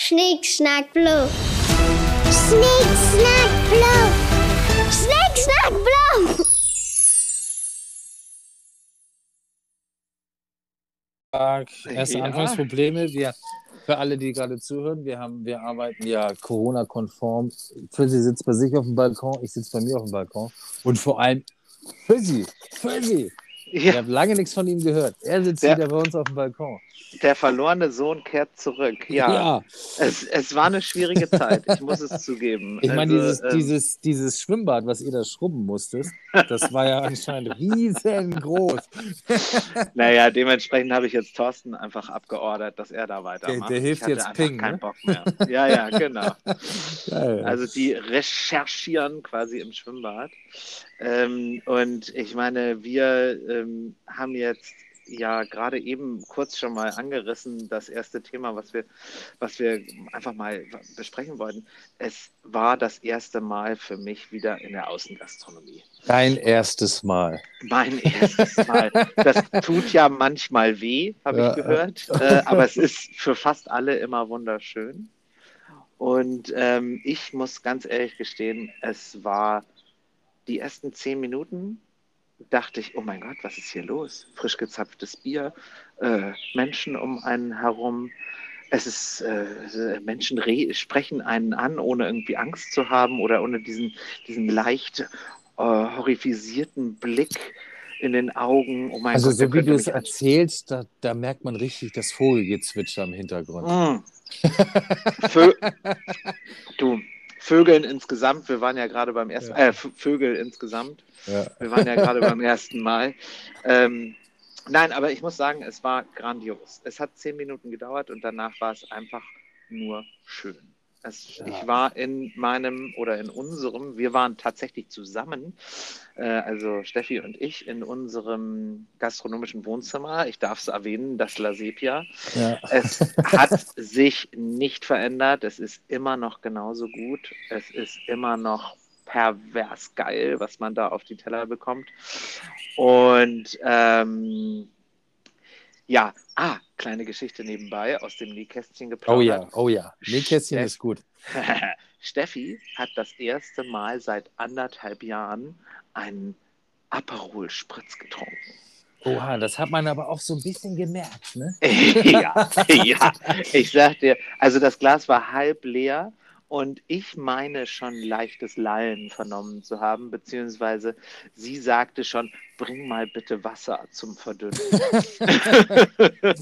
Schnick, schnack, blub. Schnick, schnack, blub. Schnick, schnack, blub. Erste Ja. Anfangsprobleme. Wir, für alle, die gerade zuhören, wir, haben, wir arbeiten ja Corona-konform. Frizzy sitzt bei sich auf dem Balkon, ich sitze bei mir auf dem Balkon. Und vor allem Frizzy, Frizzy. Ich Ja, habe lange nichts von ihm gehört. Er sitzt Ja. wieder bei uns auf dem Balkon. der verlorene Sohn kehrt zurück. Ja, Es, es war eine schwierige Zeit, ich muss es zugeben. Ich meine, Also, dieses, ähm, dieses, dieses Schwimmbad, was ihr da schrubben musstet, das war ja anscheinend riesengroß. Naja, dementsprechend habe ich jetzt Thorsten einfach abgeordert, dass er da weitermacht. Der- der hilft ich hatte jetzt Ping, keinen ne? Bock mehr. Ja, ja, genau. Geil. Also die recherchieren quasi im Schwimmbad. Ähm, und ich meine, wir ähm, haben jetzt ja gerade eben kurz schon mal angerissen, das erste Thema, was wir, was wir einfach mal besprechen wollten. Es war das erste Mal für mich wieder in der Außengastronomie. Dein erstes Mal. Mein erstes Mal. Das tut ja manchmal weh, habe Ja. ich gehört. Äh, aber es ist für fast alle immer wunderschön. Und ähm, ich muss ganz ehrlich gestehen, es war die ersten zehn Minuten, dachte ich, oh mein Gott, was ist hier los? Frisch gezapftes Bier, äh, Menschen um einen herum. Es ist, äh, Menschen re sprechen einen an, ohne irgendwie Angst zu haben oder ohne diesen, diesen leicht äh, horrifisierten Blick in den Augen. Oh mein Also Gott, so wie du es erzählst, da, da merkt man richtig das Vogelgezwitscher im Hintergrund. Mm. Du, Vögeln insgesamt, wir waren ja gerade beim ersten, Ja. äh, Vögel insgesamt, Ja. wir waren ja gerade beim ersten Mal. Ähm, nein, aber ich muss sagen, es war grandios. Es hat zehn Minuten gedauert und danach war es einfach nur schön. Es, Ja. Ich war in meinem oder in unserem, wir waren tatsächlich zusammen, äh, also Steffi und ich, in unserem gastronomischen Wohnzimmer. Ich darf es erwähnen, das La Sepia. Ja. Es hat sich nicht verändert. Es ist immer noch genauso gut. Es ist immer noch pervers geil, was man da auf die Teller bekommt. Und ähm, ja, ah, kleine Geschichte nebenbei aus dem Nähkästchen geplaudert. Oh ja, oh ja. Nähkästchen Steff- ist gut. Steffi hat das erste Mal seit anderthalb Jahren einen Aperol Spritz getrunken. Oha, das hat man aber auch so ein bisschen gemerkt, ne? ja, ja, ich sag dir, also das Glas war halb leer und ich meine schon leichtes Lallen vernommen zu haben, beziehungsweise sie sagte schon, bring mal bitte Wasser zum Verdünnen.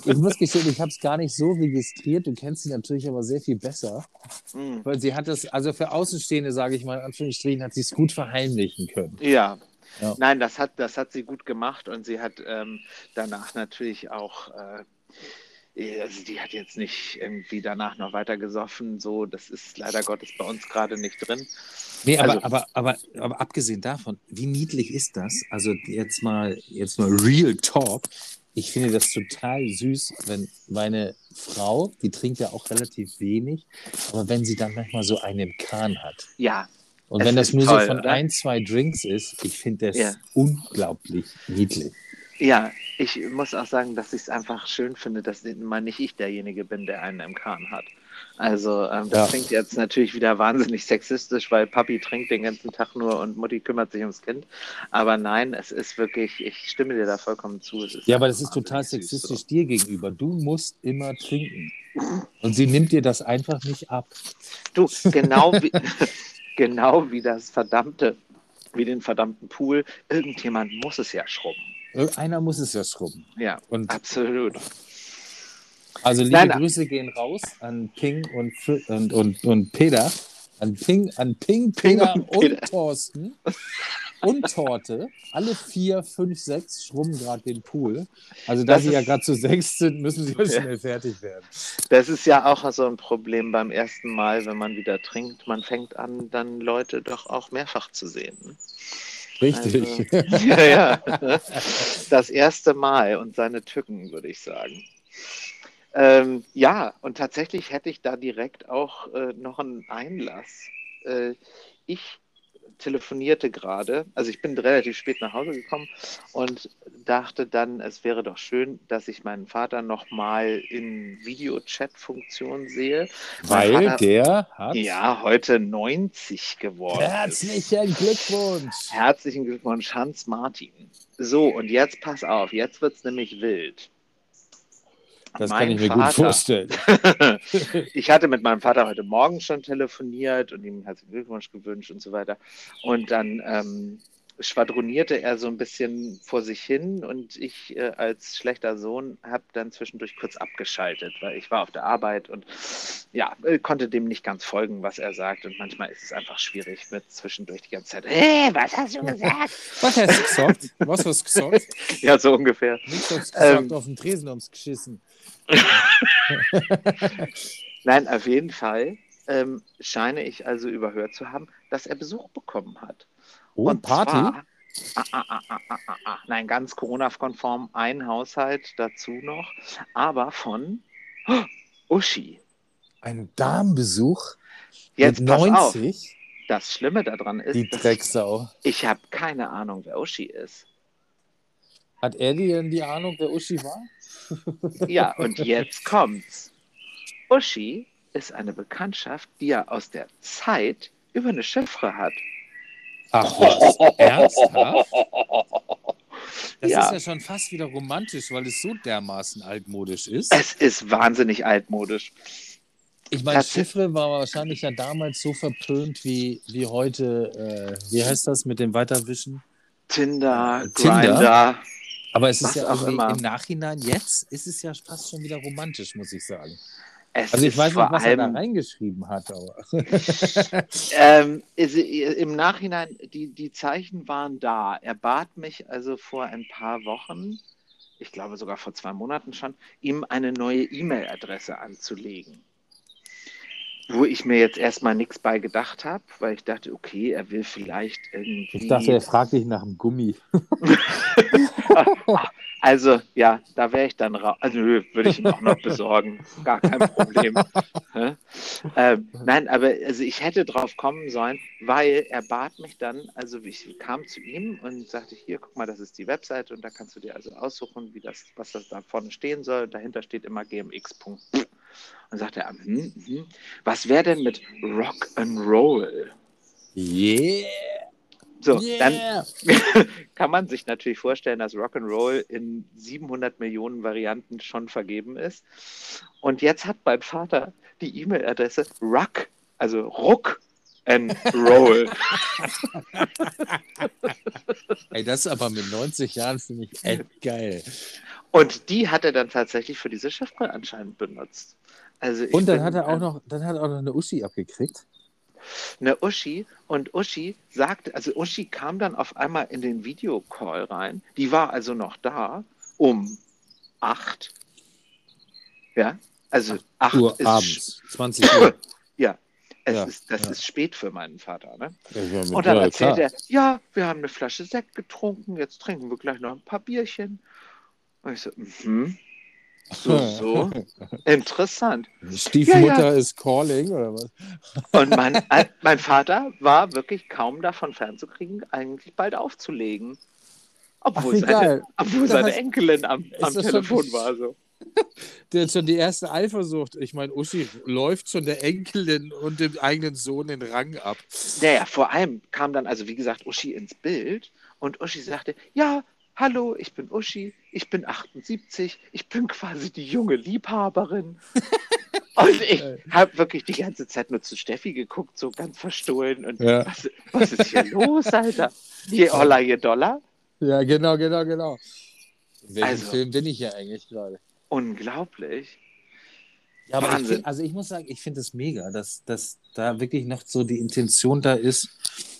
Ich muss gestehen, ich habe es gar nicht so registriert. Du kennst sie natürlich aber sehr viel besser. Mm, Weil sie hat es, also für Außenstehende, sage ich mal, in Anführungsstrichen, hat sie es gut verheimlichen können. Ja. Ja. Nein, das hat, das hat sie gut gemacht und sie hat ähm, danach natürlich auch, äh, also die hat jetzt nicht irgendwie danach noch weiter gesoffen, so, das ist leider Gottes bei uns gerade nicht drin. Nee, aber, Also- aber, aber, aber abgesehen davon, wie niedlich ist das? Also jetzt mal, jetzt mal Real Talk. Ich finde das total süß, wenn meine Frau, die trinkt ja auch relativ wenig, aber wenn sie dann manchmal so einen Kahn hat. Ja, Und Es wenn das nur toll, so von oder? ein, zwei Drinks ist, ich finde das Ja. unglaublich niedlich. Ja, ich muss auch sagen, dass ich es einfach schön finde, dass mal nicht ich derjenige bin, der einen im Kahn hat. Also ähm, das Ja. klingt jetzt natürlich wieder wahnsinnig sexistisch, weil Papi trinkt den ganzen Tag nur und Mutti kümmert sich ums Kind. Aber nein, es ist wirklich, ich stimme dir da vollkommen zu. Es ist Ja, aber das ist total sexistisch dir gegenüber. Du musst immer trinken. Und sie nimmt dir das einfach nicht ab. So. Du, genau wie, genau wie das verdammte, wie den verdammten Pool, irgendjemand muss es ja schrubben. Irgendeiner muss es ja schrubben. Ja, Und absolut. also liebe Nein. Grüße gehen raus an Ping und, und, und, und Peter. An Ping, an Ping, Ping Peter und und. Thorsten und Torte. Alle vier, fünf, sechs schrubben gerade den Pool. Also da Das sie ja ist- gerade zu sechs sind, müssen sie ja schnell fertig werden. Das ist ja auch so ein Problem beim ersten Mal, wenn man wieder trinkt. Man fängt an, dann Leute doch auch mehrfach zu sehen. Richtig. Also, ja, ja. Das erste Mal und seine Tücken, würde ich sagen. Ähm, ja, und tatsächlich hätte ich da direkt auch äh, noch einen Einlass. Äh, ich telefonierte gerade, also ich bin relativ spät nach Hause gekommen und dachte dann, es wäre doch schön, dass ich meinen Vater nochmal in Videochat-Funktion sehe. Weil Vater, der hat. ja heute 90 geworden ist. Herzlichen Glückwunsch! Herzlichen Glückwunsch, Hans Martin. So, und jetzt pass auf, jetzt wird es nämlich wild. Das Mein kann ich mir Vater- gut vorstellen. ich hatte mit meinem Vater heute Morgen schon telefoniert und ihm herzlichen Glückwunsch gewünscht und so weiter. Und dann ähm, schwadronierte er so ein bisschen vor sich hin und ich äh, als schlechter Sohn habe dann zwischendurch kurz abgeschaltet, weil ich war auf der Arbeit und ja, äh, konnte dem nicht ganz folgen, was er sagt. Und manchmal ist es einfach schwierig mit zwischendurch die ganze Zeit, hey, was hast du gesagt? Was hast du gesagt? Was hast du gesagt? ja, so ungefähr. Nichts hast du gesagt, Ähm. auf dem Tresen ums geschissen. Nein, auf jeden Fall ähm, scheine ich also überhört zu haben, dass er Besuch bekommen hat. Oh, Und Party? Zwar, ah, ah, ah, ah, ah, ah, ah, nein, ganz Corona-konform, ein Haushalt dazu noch, aber von oh, Uschi. Ein Damenbesuch Jetzt mit pass auf, 90? das Schlimme daran ist, Die Drecksau. ich habe keine Ahnung, wer Uschi ist. Hat er denn die Ahnung, wer Uschi war? Ja, und jetzt kommt's. Uschi ist eine Bekanntschaft, die er aus der Zeit über eine Chiffre hat. Ach was, ernsthaft? Das Ja. ist ja schon fast wieder romantisch, weil es so dermaßen altmodisch ist. Es ist wahnsinnig altmodisch. Ich meine, Chiffre war wahrscheinlich ja damals so verpönt wie, wie heute, äh, wie heißt das mit dem Weiterwischen? Tinder, Tinder? Grinder. Aber es ist ja auch immer. im Nachhinein, jetzt ist es ja fast schon wieder romantisch, muss ich sagen. Es Also ich weiß nicht, was er da allem, reingeschrieben hat, aber. ähm, ist, im Nachhinein, die, die Zeichen waren da. Er bat mich also vor ein paar Wochen, ich glaube sogar vor zwei Monaten schon, ihm eine neue E-Mail-Adresse anzulegen. Wo ich mir jetzt erstmal nichts bei gedacht habe, weil ich dachte, okay, er will vielleicht irgendwie. Ich dachte, er fragt dich nach dem Gummi. Also, ja, da wäre ich dann raus. Also, würde ich ihm auch noch besorgen. Gar kein Problem. Ähm, nein, aber also ich hätte drauf kommen sollen, weil er bat mich dann, also ich kam zu ihm und sagte, hier, guck mal, das ist die Webseite und da kannst du dir also aussuchen, wie das, was das da vorne stehen soll. Dahinter steht immer gmx. Und sagte er, hm, hm, was wäre denn mit Rock and Roll? Yeah! So, dann yeah. kann man sich natürlich vorstellen, dass Rock'n'Roll in 700 Millionen Varianten schon vergeben ist. Und jetzt hat mein Vater die E-Mail-Adresse Ruck, also Ruck and Roll. Ey, das ist aber mit 90 Jahren finde ich echt geil. Und die hat er dann tatsächlich für diese Chiffre anscheinend benutzt. Also Und dann bin, hat er auch noch, dann hat er auch noch eine Uschi abgekriegt. eine Uschi und Uschi sagte, also Uschi kam dann auf einmal in den Videocall rein. Die war also noch da um acht. Ja, also acht Uhr ist abends, 20 Uhr. Ja, es Ja, ist, das ja. ist spät für meinen Vater. Ne? Ja, Und dann erzählt klar. er, ja, wir haben eine Flasche Sekt getrunken, jetzt trinken wir gleich noch ein paar Bierchen. Und ich so, mhm. So, so. Interessant. Stiefmutter Ja, ja. ist calling oder was? Und mein, mein Vater war wirklich kaum davon fernzukriegen, eigentlich bald aufzulegen. Obwohl, Ach, seine, obwohl seine heißt, Enkelin am, am schon Telefon war. So. Der hat schon die erste Eifersucht. Ich meine, Uschi läuft schon der Enkelin und dem eigenen Sohn den Rang ab. Naja, vor allem kam dann also, wie gesagt, Uschi ins Bild und Uschi sagte, ja, hallo, ich bin Uschi, ich bin 78, ich bin quasi die junge Liebhaberin. und ich habe wirklich die ganze Zeit nur zu Steffi geguckt, so ganz verstohlen und Ja. was, was ist hier los, Alter? Je Holla, je Dollar? Ja, genau, genau, genau. In welchem Also- Film bin ich ja eigentlich gerade? Unglaublich. Ja, aber ich Wahnsinn. find, also ich muss sagen, ich finde es mega, dass, dass da wirklich noch so die Intention da ist.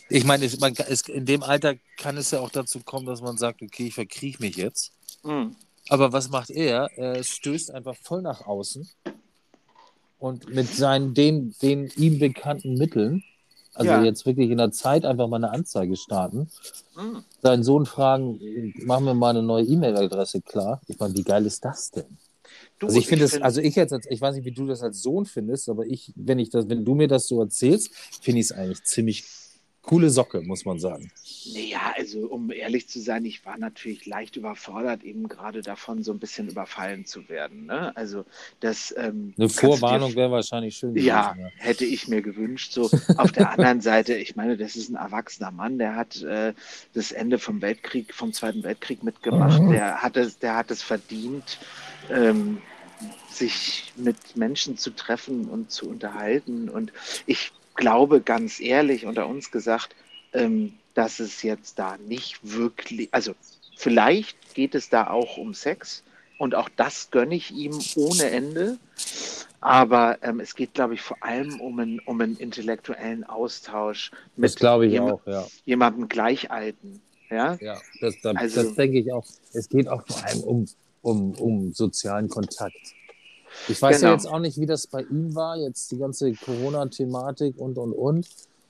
Ich meine, es, man, es, in dem Alter kann es ja auch dazu kommen, dass man sagt, okay, ich verkriech mich jetzt. Hm. Aber was macht er? Er stößt einfach voll nach außen und mit seinen, den, den ihm bekannten Mitteln, also Ja. jetzt wirklich in der Zeit einfach mal eine Anzeige starten, Hm. seinen Sohn fragen, machen wir mal eine neue E-Mail-Adresse klar. Ich meine, wie geil ist das denn? Du, Also ich finde es, find- also ich jetzt, als, ich weiß nicht, wie du das als Sohn findest, aber ich, wenn ich das, wenn du mir das so erzählst, finde ich es eigentlich ziemlich coole Socke, muss man sagen. Naja, also um ehrlich zu sein, ich war natürlich leicht überfordert, eben gerade davon so ein bisschen überfallen zu werden. Ne? Also das ähm, Eine Vorwarnung wäre wahrscheinlich schön gewesen. Ja, hätte ich mir gewünscht. So auf der anderen Seite, ich meine, das ist ein erwachsener Mann, der hat äh, das Ende vom Weltkrieg, vom Zweiten Weltkrieg mitgemacht. Der hat es, der hat es verdient, ähm, sich mit Menschen zu treffen und zu unterhalten. Und ich glaube ganz ehrlich unter uns gesagt, ähm, dass es jetzt da nicht wirklich, also vielleicht geht es da auch um Sex und auch das gönne ich ihm ohne Ende. Aber ähm, es geht, glaube ich, vor allem um einen, um einen intellektuellen Austausch mit Das jem- auch, ja. jemandem Gleichalten. Ja, Ja, das, da, Also- das denke ich auch. Es geht auch vor allem um, um, um sozialen Kontakt. Ich weiß Genau. ja jetzt auch nicht, wie das bei ihm war, jetzt die ganze Corona-Thematik und, und, und.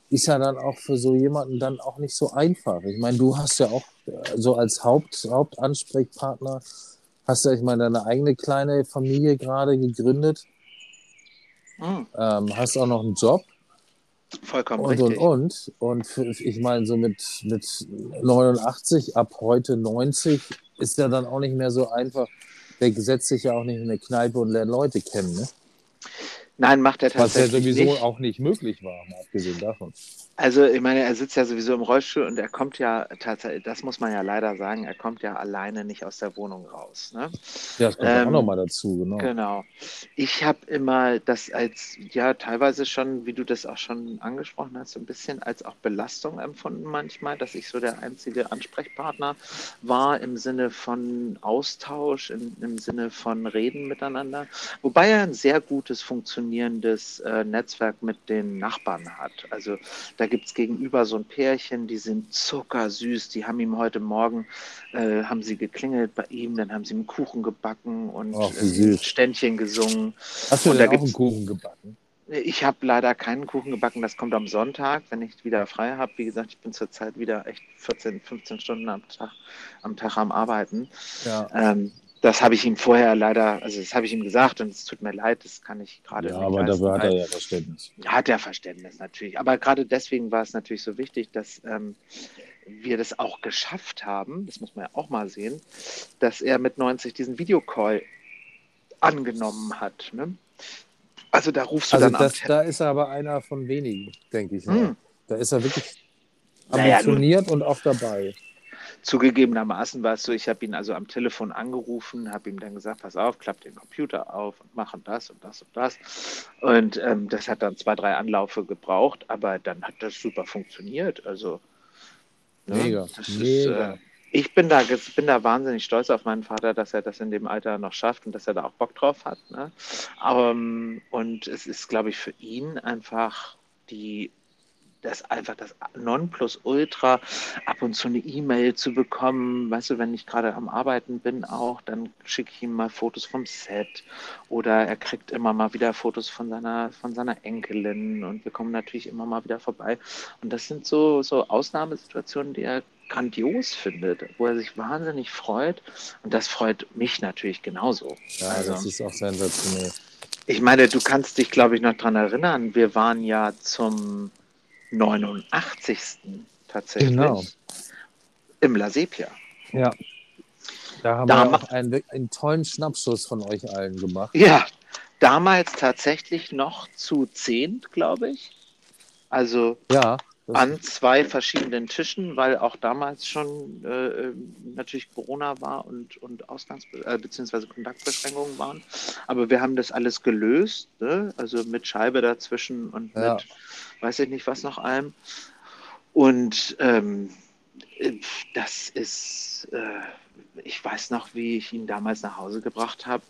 Ist ja dann auch für so jemanden dann auch nicht so einfach. Ich meine, du hast ja auch äh, so als Haupt, Hauptansprechpartner, hast ja, ich meine, deine eigene kleine Familie gerade gegründet, Hm, ähm, hast auch noch einen Job vollkommen und, und, richtig. und. Und für, ich meine, so mit, mit 89, ab heute 90, ist ja dann auch nicht mehr so einfach. Der setzt sich ja auch nicht in eine Kneipe und lernt Leute kennen, ne? Nein, macht er Was ja tatsächlich sowieso nicht. auch nicht möglich war, mal abgesehen davon. Also, ich meine, er sitzt ja sowieso im Rollstuhl und er kommt ja tatsächlich, das muss man ja leider sagen, er kommt ja alleine nicht aus der Wohnung raus. Ne? Ja, das kommt ja Ähm, auch nochmal dazu, genau. Genau. Ich habe immer das als, ja, teilweise schon, wie du das auch schon angesprochen hast, so ein bisschen als auch Belastung empfunden manchmal, dass ich so der einzige Ansprechpartner war im Sinne von Austausch, im, im Sinne von Reden miteinander. Wobei er ein sehr gutes, funktionierendes äh, Netzwerk mit den Nachbarn hat. Also da gibt es gegenüber so ein Pärchen, die sind zuckersüß, die haben ihm heute Morgen, äh, haben sie geklingelt bei ihm, dann haben sie ihm Kuchen gebacken und Ach, äh. Ständchen gesungen. Hast du und da auch einen gibt's- Kuchen gebacken? Ich habe leider keinen Kuchen gebacken, das kommt am Sonntag, wenn ich wieder frei habe. Wie gesagt, ich bin zurzeit wieder echt 14, 15 Stunden am Tag am, Tag am Arbeiten. Ja. Ähm, das habe ich ihm vorher leider, also das habe ich ihm gesagt und es tut mir leid, das kann ich gerade Ja, nicht aber leisten, dafür hat er ja Verständnis. hat er Verständnis natürlich. Aber gerade deswegen war es natürlich so wichtig, dass ähm, wir das auch geschafft haben, das muss man ja auch mal sehen, dass er mit 90 diesen Videocall angenommen hat. Ne? Also da rufst du Also dann das, am da ist er aber einer von wenigen, denke ich. mal. Hm. Da ist er wirklich Naja, ambitioniert und auch dabei. Zugegebenermaßen war es so, ich habe ihn also am Telefon angerufen, habe ihm dann gesagt, pass auf, klapp den Computer auf und machen das und das und das. Und ähm, das hat dann zwei, drei Anlaufe gebraucht, aber dann hat das super funktioniert. Also ne, Mega, das Ist, mega. äh, ich bin da, bin da wahnsinnig stolz auf meinen Vater, dass er das in dem Alter noch schafft und dass er da auch Bock drauf hat. Ne? Aber, ähm, und es ist, glaube ich, für ihn einfach die das einfach das Nonplusultra, ab und zu eine E-Mail zu bekommen. Weißt du, wenn ich gerade am Arbeiten bin auch, dann schicke ich ihm mal Fotos vom Set oder er kriegt immer mal wieder Fotos von seiner, von seiner Enkelin und wir kommen natürlich immer mal wieder vorbei. Und das sind so, so Ausnahmesituationen, die er grandios findet, wo er sich wahnsinnig freut. Und das freut mich natürlich genauso. Ja, also, das ist auch sensationell. ich meine, du kannst dich, glaube ich, noch dran erinnern. Wir waren ja zum 89. tatsächlich Genau. im La Sepia. Ja. Da haben Da wir auch einen, einen tollen Schnappschuss von euch allen gemacht. Ja, damals tatsächlich noch zu zehnt, glaube ich. Also Ja. An zwei verschiedenen Tischen, weil auch damals schon äh, natürlich Corona war und, und Ausgangs- äh, bzw. Kontaktbeschränkungen waren. Aber wir haben das alles gelöst, ne? also mit Scheibe dazwischen und Ja. mit weiß ich nicht was noch allem. Und ähm, äh, das ist, äh, ich weiß noch, wie ich ihn damals nach Hause gebracht habe.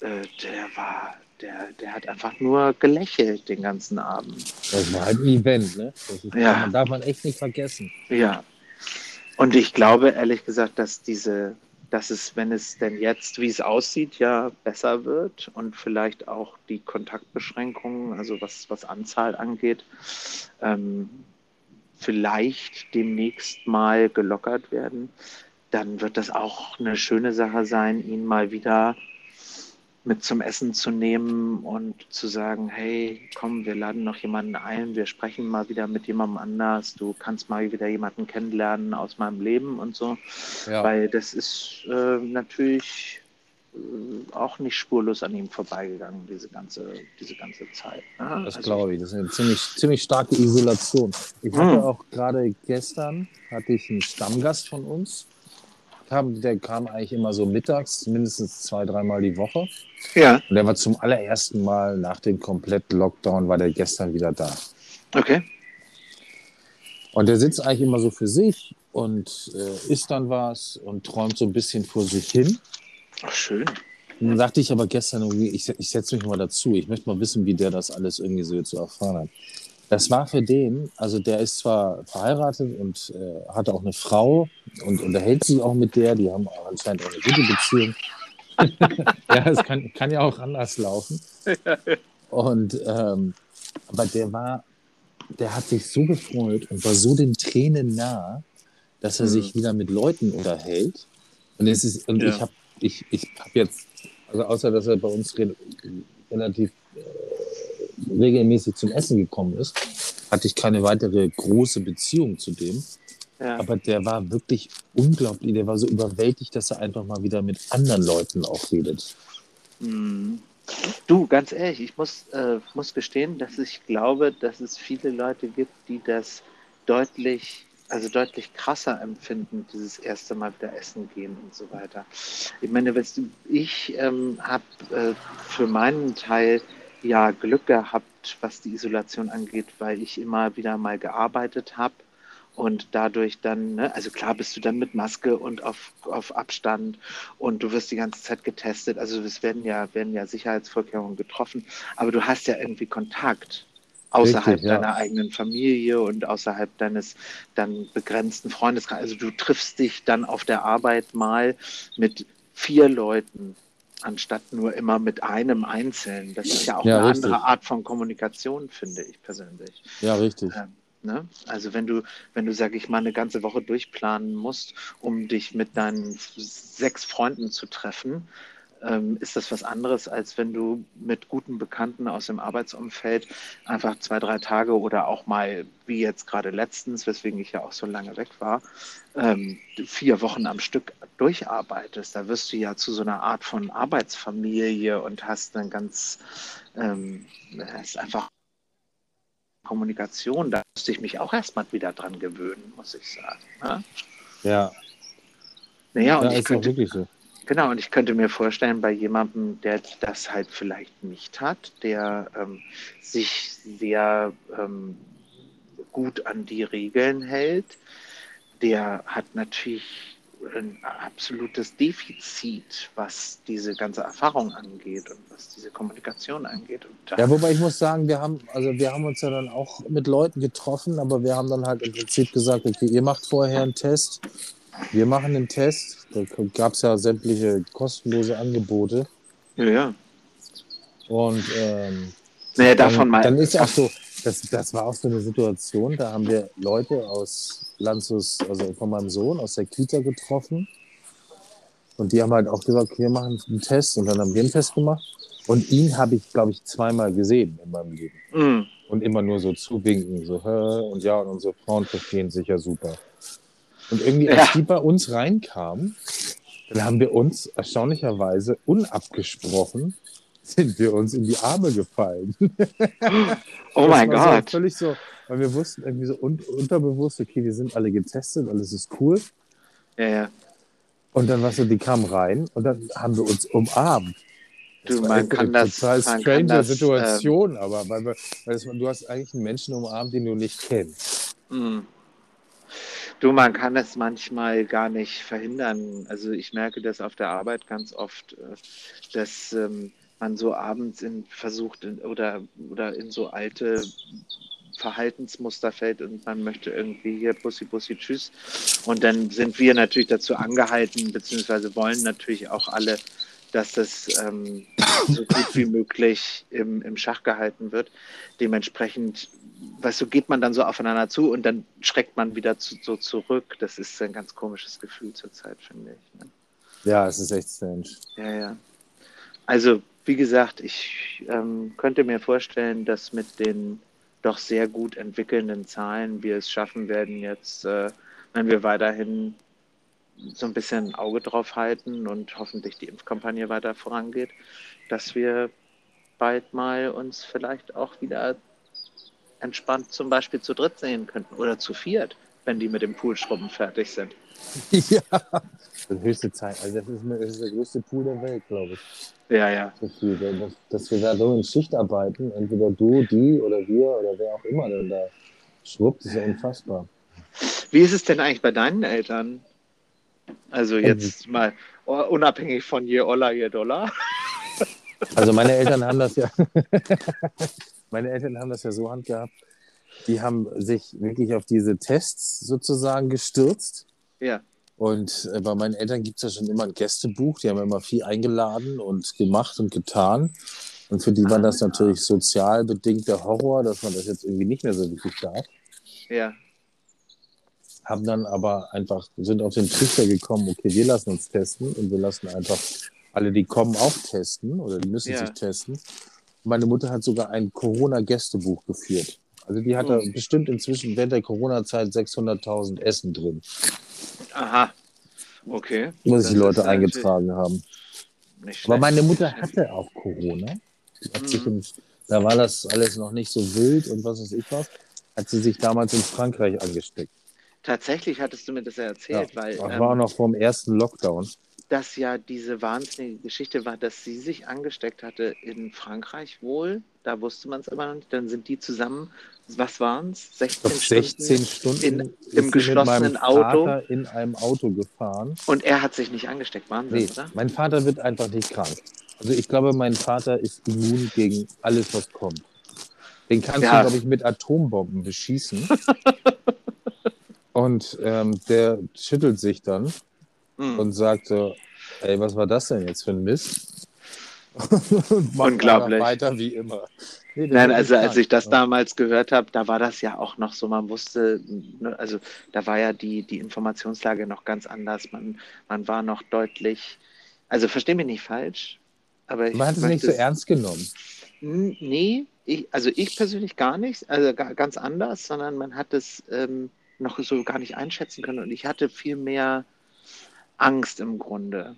Äh, der war, der, der hat einfach nur gelächelt den ganzen Abend. das war halt ein Event, ne? Das ist, Ja. man darf man echt nicht vergessen. Ja. Und ich glaube ehrlich gesagt, dass diese, dass es, wenn es denn jetzt, wie es aussieht, ja besser wird und vielleicht auch die Kontaktbeschränkungen, also was, was Anzahl angeht, ähm, vielleicht demnächst mal gelockert werden, dann wird das auch eine schöne Sache sein, ihn mal wieder mit zum Essen zu nehmen und zu sagen, hey, komm, wir laden noch jemanden ein, wir sprechen mal wieder mit jemandem anders, du kannst mal wieder jemanden kennenlernen aus meinem Leben und so. Ja. Weil das ist äh, natürlich äh, auch nicht spurlos an ihm vorbeigegangen, diese ganze, diese ganze Zeit. ne? Das Also glaube ich. Das ist eine ziemlich, ziemlich starke Isolation. Ich Hm. hatte auch gerade gestern hatte ich einen Stammgast von uns. Kam, der kam eigentlich immer so mittags, mindestens zwei, dreimal die Woche. Ja, Und der war zum allerersten Mal nach dem kompletten Lockdown, war der gestern wieder da. okay. Und der sitzt eigentlich immer so für sich und äh, isst dann was und träumt so ein bisschen vor sich hin. Ach, schön. Und dann sagte ich aber gestern irgendwie, ich, ich setze mich mal dazu. Ich möchte mal wissen, wie der das alles irgendwie so zu erfahren hat. Das war für den, also der ist zwar verheiratet und äh, hatte auch eine Frau und unterhält sich auch mit der, die haben anscheinend auch eine gute Beziehung. ja, es kann, kann ja auch anders laufen. Und ähm, aber der war, der hat sich so gefreut und war so den Tränen nah, dass er Mhm. sich wieder mit Leuten unterhält. Und es ist, und Ja. ich habe ich, ich hab jetzt, also außer dass er bei uns re relativ äh, regelmäßig zum Essen gekommen ist, hatte ich keine weitere große Beziehung zu dem. Ja. Aber der war wirklich unglaublich, der war so überwältigt, dass er einfach mal wieder mit anderen Leuten auch redet. Mhm. Du, ganz ehrlich, ich muss, äh, muss gestehen, dass ich glaube, dass es viele Leute gibt, die das deutlich, also deutlich krasser empfinden, dieses erste Mal wieder essen gehen und so weiter. Ich meine, weißt du, ich ähm, habe äh, für meinen Teil ja Glück gehabt, was die Isolation angeht, weil ich immer wieder mal gearbeitet habe und dadurch dann, ne, also klar bist du dann mit Maske und auf, auf Abstand und du wirst die ganze Zeit getestet. Also es werden ja, werden ja Sicherheitsvorkehrungen getroffen, aber du hast ja irgendwie Kontakt außerhalb Richtig, ja. deiner eigenen Familie und außerhalb deines dann begrenzten Freundeskreises. Also du triffst dich dann auf der Arbeit mal mit vier Leuten anstatt nur immer mit einem Einzelnen. Das ist ja auch Ja, eine richtig. andere Art von Kommunikation, finde ich persönlich. Ja, richtig. Ähm, ne? Also wenn du, wenn du, sag ich mal, eine ganze Woche durchplanen musst, um dich mit deinen sechs Freunden zu treffen, ähm, ist das was anderes, als wenn du mit guten Bekannten aus dem Arbeitsumfeld einfach zwei, drei Tage oder auch mal, wie jetzt gerade letztens, weswegen ich ja auch so lange weg war, ähm, vier Wochen am Stück durcharbeitest. Da wirst du ja zu so einer Art von Arbeitsfamilie und hast dann ganz, ähm, ist einfach Kommunikation, da musste ich mich auch erstmal wieder dran gewöhnen, muss ich sagen. Ne? Ja, Naja, und ja ich ist auch könnte, wirklich so. Genau, und ich könnte mir vorstellen, bei jemandem, der das halt vielleicht nicht hat, der ähm, sich sehr ähm, gut an die Regeln hält, der hat natürlich ein absolutes Defizit, was diese ganze Erfahrung angeht und was diese Kommunikation angeht. Ja, wobei ich muss sagen, wir haben, also wir haben uns ja dann auch mit Leuten getroffen, aber wir haben dann halt im Prinzip gesagt, okay, ihr macht vorher einen Test, wir machen einen Test. Da gab es ja sämtliche kostenlose Angebote. ja, ja. Und ähm, Naja, dann, davon mal. dann ist auch so, das, das war auch so eine Situation, da haben wir Leute aus Landshus, also von meinem Sohn, aus der Kita getroffen. Und die haben halt auch gesagt, wir machen einen Test. Und dann haben wir einen Test gemacht. Und ihn habe ich, glaube ich, zweimal gesehen in meinem Leben. Mm, Und immer nur so zuwinken, so, hä, und ja, und unsere Frauen verstehen sich ja super. Und irgendwie, als Ja. die bei uns reinkamen, dann haben wir uns erstaunlicherweise unabgesprochen, sind wir uns in die Arme gefallen. Oh mein Gott. So völlig so, weil wir wussten irgendwie so un unterbewusst, okay, wir sind alle getestet, alles ist cool. Ja, ja. Und dann war so, die kamen rein und dann haben wir uns umarmt. Du, man kann eine das- total man strange das, Situation, aber weil, weil das, du hast eigentlich einen Menschen umarmt, den du nicht kennst. Mm. Du, man kann es manchmal gar nicht verhindern. Also ich merke das auf der Arbeit ganz oft, äh, dass ähm, man so abends in, versucht in, oder, oder in so alte Verhaltensmuster fällt und man möchte irgendwie hier Bussi, Bussi, Tschüss. Und dann sind wir natürlich dazu angehalten, beziehungsweise wollen natürlich auch alle, dass das ähm, so gut wie möglich im, im Schach gehalten wird. Dementsprechend, weißt du, geht man dann so aufeinander zu und dann schreckt man wieder zu, so zurück. Das ist ein ganz komisches Gefühl zurzeit, finde ich. Ne? Ja, es ist echt strange. Ja, ja. Also wie gesagt, ich ähm, könnte mir vorstellen, dass mit den doch sehr gut entwickelnden Zahlen wir es schaffen werden, jetzt, äh, wenn wir weiterhin so ein bisschen ein Auge drauf halten und hoffentlich die Impfkampagne weiter vorangeht, dass wir bald mal uns vielleicht auch wieder entspannt zum Beispiel zu dritt sehen könnten oder zu viert, wenn die mit dem Poolschrubben fertig sind. ja. Das ist höchste Zeit. Also das ist, das ist der größte Pool der Welt, glaube ich. Ja, ja. Dass, dass wir da so in Schicht arbeiten, entweder du, die oder wir oder wer auch immer denn da schrubbt, ist ja unfassbar. Wie ist es denn eigentlich bei deinen Eltern? Also jetzt mal unabhängig von je Oller, je Dollar. Also meine Eltern haben das ja, meine Eltern haben das ja so handgehabt. Die haben sich wirklich auf diese Tests sozusagen gestürzt. Ja. Und äh, bei meinen Eltern gibt es ja schon immer ein Gästebuch. Die haben immer viel eingeladen und gemacht und getan. Und für die war das natürlich sozial bedingt der Horror, dass man das jetzt irgendwie nicht mehr so wirklich darf. Ja. Haben dann aber einfach, sind auf den Trichter gekommen, okay, wir lassen uns testen und wir lassen einfach alle, die kommen, auch testen oder die müssen Ja. sich testen. Meine Mutter hat sogar ein Corona-Gästebuch geführt. Also die hat da Hm. bestimmt inzwischen während der Corona-Zeit 600.000 Essen drin. Aha. Okay. Muss Das die Leute natürlich eingetragen haben. Aber meine Mutter hatte auch Corona. Mhm. im, da war das alles noch nicht so wild und was weiß ich was. Hat sie sich damals in Frankreich angesteckt. Tatsächlich hattest du mir das ja erzählt, weil das ähm, war auch noch vor dem ersten Lockdown. Das ja diese wahnsinnige Geschichte war, dass sie sich angesteckt hatte in Frankreich wohl. Da wusste man es aber noch nicht. Dann sind die zusammen, was waren es? Ich 16 glaube, Stunden. 16 Stunden in- im geschlossenen Auto. In einem Auto gefahren. Und er hat sich nicht angesteckt. Wahnsinn, Nee, oder? mein Vater wird einfach nicht krank. Also ich glaube, mein Vater ist immun gegen alles, was kommt. Den kannst Ja. du, glaube ich, mit Atombomben beschießen. Und ähm, der schüttelt sich dann Hm. und sagt so, ey, was war das denn jetzt für ein Mist? und Unglaublich. weiter wie immer. Nee, Nein, also als ich das damals gehört habe, da war das ja auch noch so, man wusste, ne, also da war ja die, die Informationslage noch ganz anders. Man, man war noch deutlich, also versteh mich nicht falsch, aber ich Man hat es nicht so ernst genommen. Nee, ich, also ich persönlich gar nicht, also ga- ganz anders, sondern man hat es ähm, noch so gar nicht einschätzen können und ich hatte viel mehr Angst im Grunde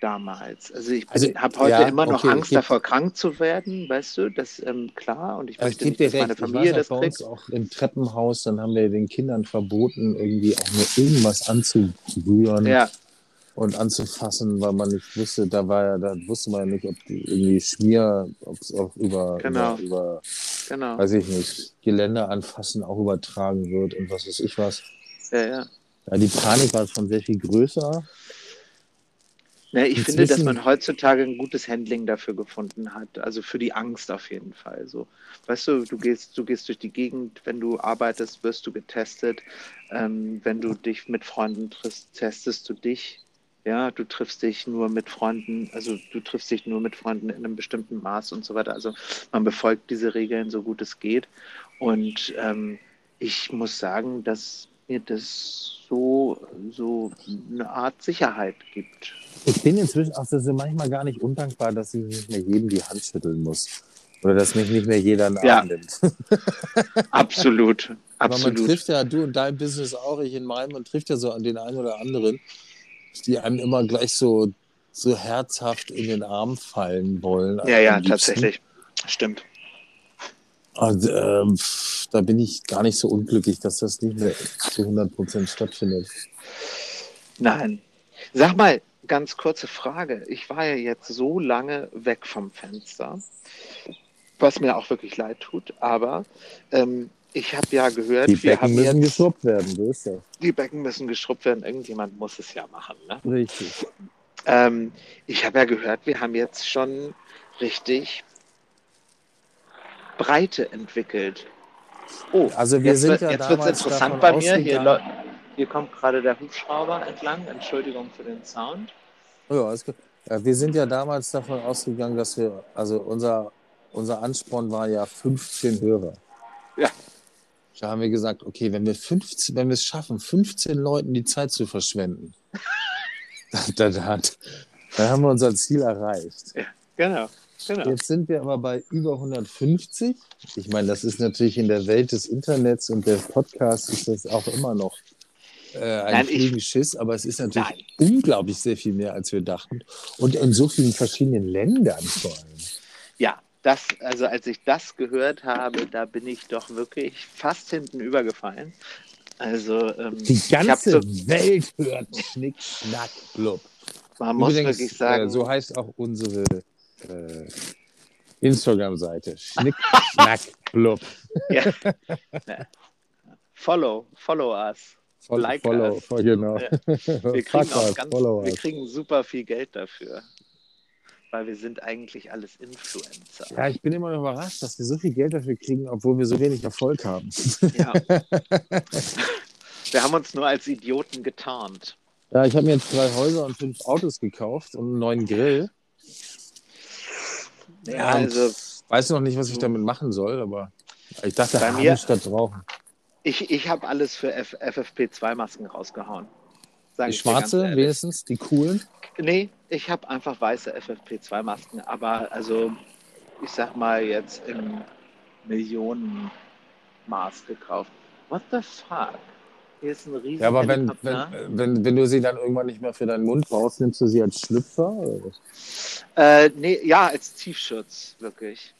damals. Also ich Also, habe heute ja, immer noch okay, Angst davor, krank zu werden, weißt du, das ähm, klar und ich möchte nicht, dass meine recht, Familie das auch bei uns kriegt. auch im Treppenhaus, dann haben wir den Kindern verboten, irgendwie auch nur irgendwas anzurühren Ja, und anzufassen, weil man nicht wusste, da war ja, da wusste man ja nicht, ob die irgendwie Schmier, ob es auch über, Genau. über, über, genau. weiß ich nicht, Geländer anfassen auch übertragen wird und was weiß ich was. Ja, ja. Ja, die Panik war schon sehr viel größer. Ne, ich finde, dass man heutzutage ein gutes Handling dafür gefunden hat. Also für die Angst auf jeden Fall. So, weißt du, du gehst, du gehst durch die Gegend, wenn du arbeitest, wirst du getestet. Ähm, wenn du dich mit Freunden triffst, testest du dich. Ja, du triffst dich nur mit Freunden, also du triffst dich nur mit Freunden in einem bestimmten Maß und so weiter. Also man befolgt diese Regeln so gut es geht. Und ähm, ich muss sagen, dass mir das so, so eine Art Sicherheit gibt. Ich bin inzwischen auch so manchmal gar nicht undankbar, dass ich nicht mehr jedem die Hand schütteln muss. Oder dass mich nicht mehr jeder Ja. Nimmt. Absolut, Aber man absolut. trifft ja, du in deinem Business auch, ich in meinem, man trifft ja so an den einen oder anderen, die einem immer gleich so, so herzhaft in den Arm fallen wollen. Ja, ja, liebsten. tatsächlich. Stimmt. Und ähm, pff, da bin ich gar nicht so unglücklich, dass das nicht mehr zu 100 Prozent stattfindet. Nein. Sag mal, ganz kurze Frage. Ich war ja jetzt so lange weg vom Fenster, was mir auch wirklich leid tut, aber ähm, ich habe ja gehört, Die wir Becken haben müssen jetzt, geschrubbt werden, so ist das. die Becken müssen geschrubbt werden. Irgendjemand muss es ja machen. Ne? Richtig. Ähm, ich habe ja gehört, wir haben jetzt schon richtig Breite entwickelt. Oh, Also wir jetzt sind wird, ja jetzt wird's damals interessant bei mir. Hier, hier kommt gerade der Hubschrauber entlang. Entschuldigung für den Sound. Ja, alles gut. Ja, wir sind ja damals davon ausgegangen, dass wir, also unser, unser Ansporn war ja 15 Hörer. Ja. Da haben wir gesagt, okay, wenn wir 15, wenn wir es schaffen, 15 Leuten die Zeit zu verschwenden, dann, dann, dann, dann haben wir unser Ziel erreicht. Genau. Genau. Jetzt sind wir aber bei über 150. Ich meine, das ist natürlich in der Welt des Internets und der Podcasts ist das auch immer noch äh, ein Fliegenschiss, aber es ist natürlich Nein. unglaublich sehr viel mehr, als wir dachten. Und in so vielen verschiedenen Ländern vor allem. Ja, das, also als ich das gehört habe, da bin ich doch wirklich fast hinten übergefallen. Also ähm, Die ganze so, Welt hört Schnick, Schnack, Blub. man muss Übrigens, wirklich sagen, Äh, so heißt auch unsere äh, Instagram-Seite. Schnick, Schnack, Blub. ja. follow, follow us. Follow, Like follow, us. follow, genau. Ja. Wir kriegen, us, ganz, wir kriegen super viel Geld dafür, weil wir sind eigentlich alles Influencer. Ja, ich bin immer noch überrascht, dass wir so viel Geld dafür kriegen, obwohl wir so wenig Erfolg haben. Ja. Wir haben uns nur als Idioten getarnt. Ja, ich habe mir jetzt drei Häuser und fünf Autos gekauft und einen neuen Grill. Ja, also Weiß noch nicht, was ich damit machen soll, aber ich dachte, Bei mir- statt rauchen. ich, ich habe alles für F FFP2-Masken rausgehauen. Die schwarze, wenigstens, die coolen. Nee, ich habe einfach weiße FFP2-Masken, aber also ich sag mal jetzt im Millionenmaß gekauft. What the fuck? Ist ein riesiger Ja, aber wenn, wenn, wenn, wenn du sie dann irgendwann nicht mehr für deinen Mund brauchst, nimmst du sie als Schlüpfer? Oder? was? Äh, nee, ja, als Tiefschutz, wirklich.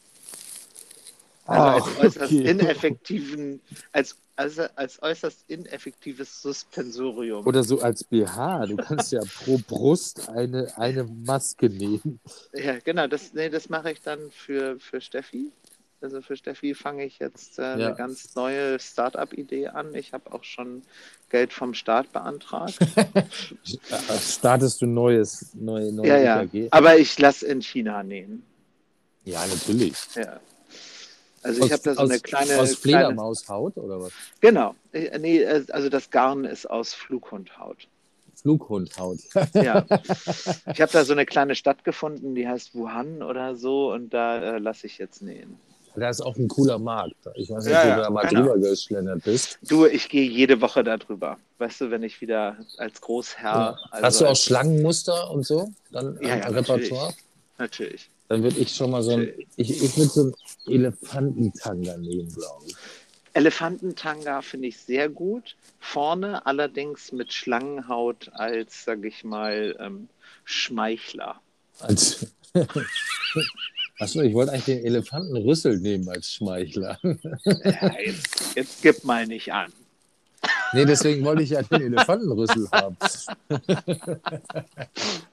Also Ah, als äußerst okay. ineffektiven, als, also als äußerst ineffektives Suspensorium. Oder so als BH. Du kannst ja pro Brust eine, eine Maske nehmen. Ja, genau, das, nee, das mache ich dann für, für Steffi. Also für Steffi fange ich jetzt äh, Ja. eine ganz neue Startup-Idee an. Ich habe auch schon Geld vom Staat beantragt. Startest du neues, neue, neue ja, ja. Aber ich lasse in China nähen. Ja, natürlich. Ja. Also ich habe da so aus, eine kleine. Aus kleine Fledermaushaut oder was? genau. Äh, Nee, äh, also das Garn ist aus Flughundhaut. Flughundhaut. Ja. ich habe da so eine kleine Stadt gefunden, die heißt Wuhan oder so, und da äh, lasse ich jetzt nähen. Da ist auch ein cooler Markt. Ich weiß nicht, Ja, ob ja, du da mal genau. drüber geschlendert bist. Du, ich gehe jede Woche darüber. Weißt du, wenn ich wieder als Großherr. also Hast du auch Schlangenmuster und so? Dann Ja, ja, Repertoire? Natürlich. Dann würde ich schon mal so ein. Ich, ich würde so einen Elefantentanga nehmen, glaube ich. Elefantentanga finde ich sehr gut. Vorne allerdings mit Schlangenhaut als, sag ich mal, ähm, Schmeichler. Als. Achso, ich wollte eigentlich den Elefantenrüssel nehmen als Schmeichler. Ja, jetzt, jetzt gib mal nicht an. Nee, deswegen wollte ich ja den Elefantenrüssel haben.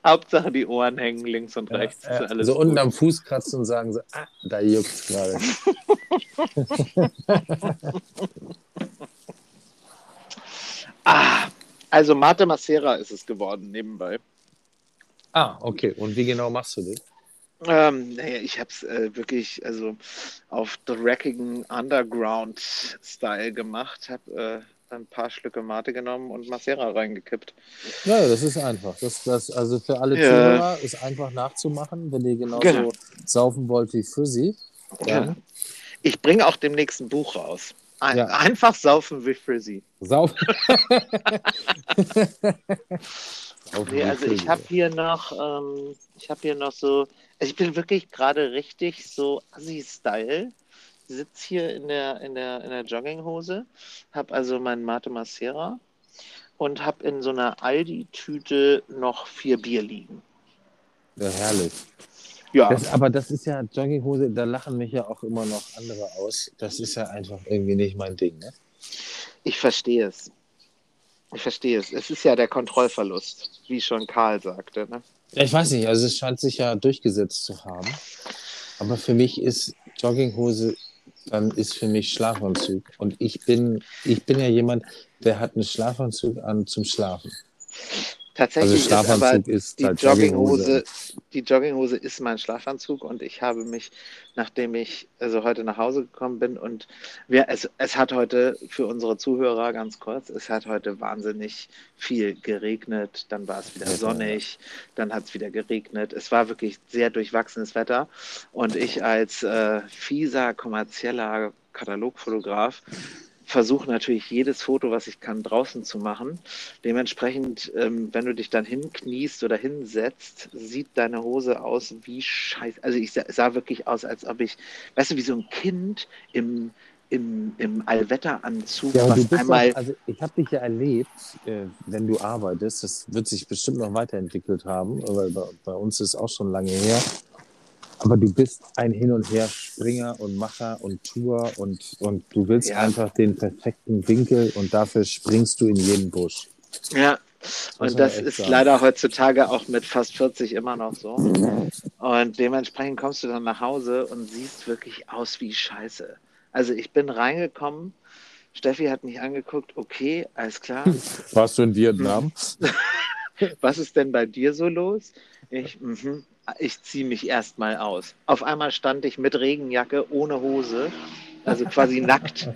Hauptsache die Ohren hängen links und rechts. Ja, alles so unten am Fuß kratzen und sagen so, ah, da juckt's gerade. Ah, also Mate Macera ist es geworden, nebenbei. Ah, okay. Und wie genau machst du das? Ähm, naja, ich habe es äh, wirklich also auf dreckigen Underground-Style gemacht, habe äh, ein paar Schlücke Mate genommen und Macera reingekippt. Ja, das ist einfach. Das, das, also für alle Ja. Zuhörer ist einfach nachzumachen, wenn ihr genauso Genau. saufen wollt wie Frizzy. Ja. Ich bringe auch demnächst ein Buch raus. Ein, Ja. Einfach saufen wie Frizzy. sauf. Saufen Nee, also ich habe hier noch, ähm, ich habe hier noch so, also ich bin wirklich gerade richtig so Assi-Style. Sitz hier in der, in der, in der Jogginghose, habe also mein Mate Macera und habe in so einer Aldi-Tüte noch vier Bier liegen. Ja, herrlich. Ja, Das, aber das ist ja Jogginghose, da lachen mich ja auch immer noch andere aus. Das ist ja einfach irgendwie nicht mein Ding, ne? ich verstehe es. Ich verstehe es. Es ist ja der Kontrollverlust, wie schon Karl sagte. Ne? Ich weiß nicht, also es scheint sich ja durchgesetzt zu haben. Aber für mich ist Jogginghose, dann ist für mich Schlafanzug. Und ich bin, ich bin ja jemand, der hat einen Schlafanzug an zum Schlafen. Tatsächlich Also ist aber ist die halt Jogginghose, die Jogginghose ist mein Schlafanzug und ich habe mich, nachdem ich also heute nach Hause gekommen bin und wir, es, es hat heute für unsere Zuhörer ganz kurz, es hat heute wahnsinnig viel geregnet, dann war es wieder sonnig, dann hat es wieder geregnet. Es war wirklich sehr durchwachsenes Wetter und ich als äh, fieser kommerzieller Katalogfotograf versuche natürlich jedes Foto, was ich kann, draußen zu machen. Dementsprechend, ähm, wenn du dich dann hinkniest oder hinsetzt, sieht deine Hose aus wie scheiße. Also ich sah, sah wirklich aus, als ob ich, weißt du, wie so ein Kind im, im, im Allwetteranzug, Ja, du bist einmal. auch, also ich habe dich ja erlebt, äh, wenn du arbeitest, das wird sich bestimmt noch weiterentwickelt haben, weil bei, bei uns ist auch schon lange her. Aber du bist ein Hin- und Her-Springer und Macher und Tour und, und du willst Ja. einfach den perfekten Winkel und dafür springst du in jeden Busch. Ja, und das ist sagen. leider heutzutage auch mit fast 40 immer noch so. Und dementsprechend kommst du dann nach Hause und siehst wirklich aus wie Scheiße. Also ich bin reingekommen, Steffi hat mich angeguckt, okay, alles klar. Warst du in Vietnam? Was ist denn bei dir so los? Ich, mhm, ich ziehe mich erstmal aus. Auf einmal stand ich mit Regenjacke, ohne Hose, also quasi nackt.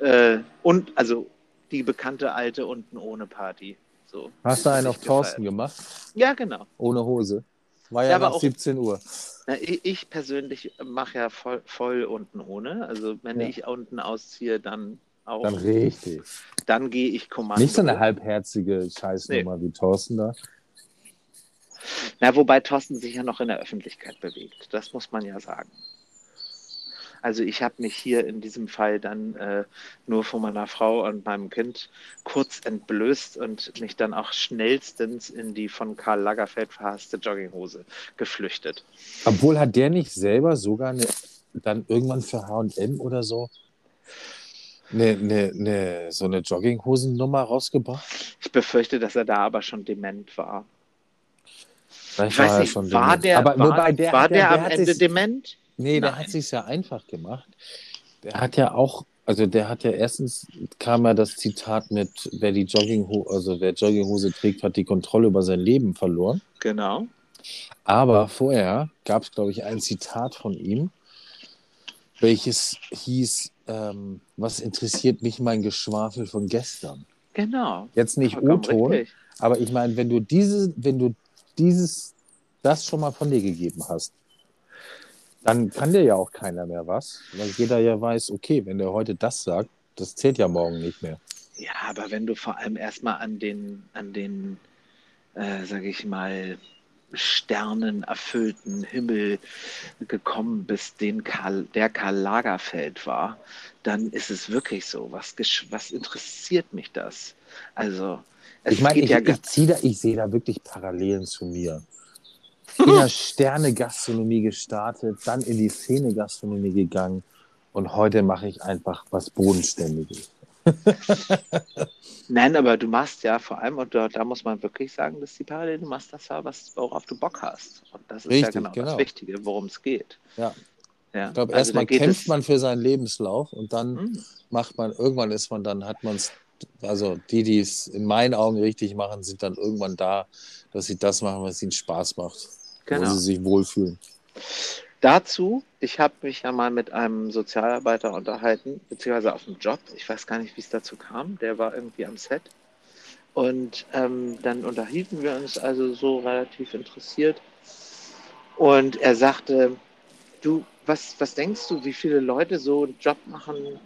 Äh, und also die bekannte alte unten ohne Party. So. Hast du einen auf Thorsten gemacht? Ja, genau. Ohne Hose. War ja, Ja, nach auch- 17 Uhr. Na, ich, ich persönlich mache ja voll, voll unten ohne. Also wenn Ja. ich unten ausziehe, dann auch. Dann richtig. Dann gehe ich Kommando. Nicht so eine halbherzige Scheißnummer wie Thorsten da. Na, wobei Thorsten sich ja noch in der Öffentlichkeit bewegt. Das muss man ja sagen. Also ich habe mich hier in diesem Fall dann äh, nur von meiner Frau und meinem Kind kurz entblößt und mich dann auch schnellstens in die von Karl Lagerfeld verhasste Jogginghose geflüchtet. Obwohl hat der nicht selber sogar eine, dann irgendwann für H&M oder so eine, eine, eine, so eine Jogginghosennummer rausgebracht? Ich befürchte, dass er da aber schon dement war. Vielleicht Ich weiß er nicht, schon war dement. der, Aber war, wobei der, war hat ja- der, der am hat Ende sich- dement? Nee, der Nein. hat sich ja einfach gemacht. Der hat ja auch, also der hat ja erstens kam ja das Zitat mit, wer die Jogginghose, also wer Jogginghose trägt, hat die Kontrolle über sein Leben verloren. Genau. Aber vorher gab es, glaube ich, ein Zitat von ihm, welches hieß, ähm, was interessiert mich mein Geschwafel von gestern? Genau. Jetzt nicht O-Ton, aber ich meine, wenn du diese, wenn du dieses, das schon mal von dir gegeben hast, dann kann dir ja auch keiner mehr was, weil jeder ja weiß, okay, wenn der heute das sagt, das zählt ja morgen nicht mehr. Ja, aber wenn du vor allem erstmal an den, an den, äh, sage ich mal, sternenerfüllten Himmel gekommen bist, den Karl, der Karl Lagerfeld war, dann ist es wirklich so. Was, was interessiert mich das? Also, es ich meine, ich, ja ich, da, ich sehe da wirklich Parallelen zu mir. In der Sterne-Gastronomie gestartet, dann in die Szene-Gastronomie gegangen und heute mache ich einfach was Bodenständiges. Nein, aber du machst ja vor allem, und da, da muss man wirklich sagen, dass die Parallele, du machst das ja, was, worauf du Bock hast. Und das ist ja Richtig, genau, genau. das Wichtige, worum es geht. Ja. Ja. Ich glaube, also erstmal kämpft man für seinen Lebenslauf und dann Hm. macht man, irgendwann ist man dann, hat man es, also die, die es in meinen Augen richtig machen, sind dann irgendwann da, dass sie das machen, was ihnen Spaß macht, wo Genau. sie sich wohlfühlen. Dazu, ich habe mich ja mal mit einem Sozialarbeiter unterhalten, beziehungsweise auf dem Job. Ich weiß gar nicht, wie es dazu kam. Der war irgendwie am Set. Und ähm, dann unterhielten wir uns also so relativ interessiert. Und er sagte, du, was, was denkst du, wie viele Leute so einen Job machen,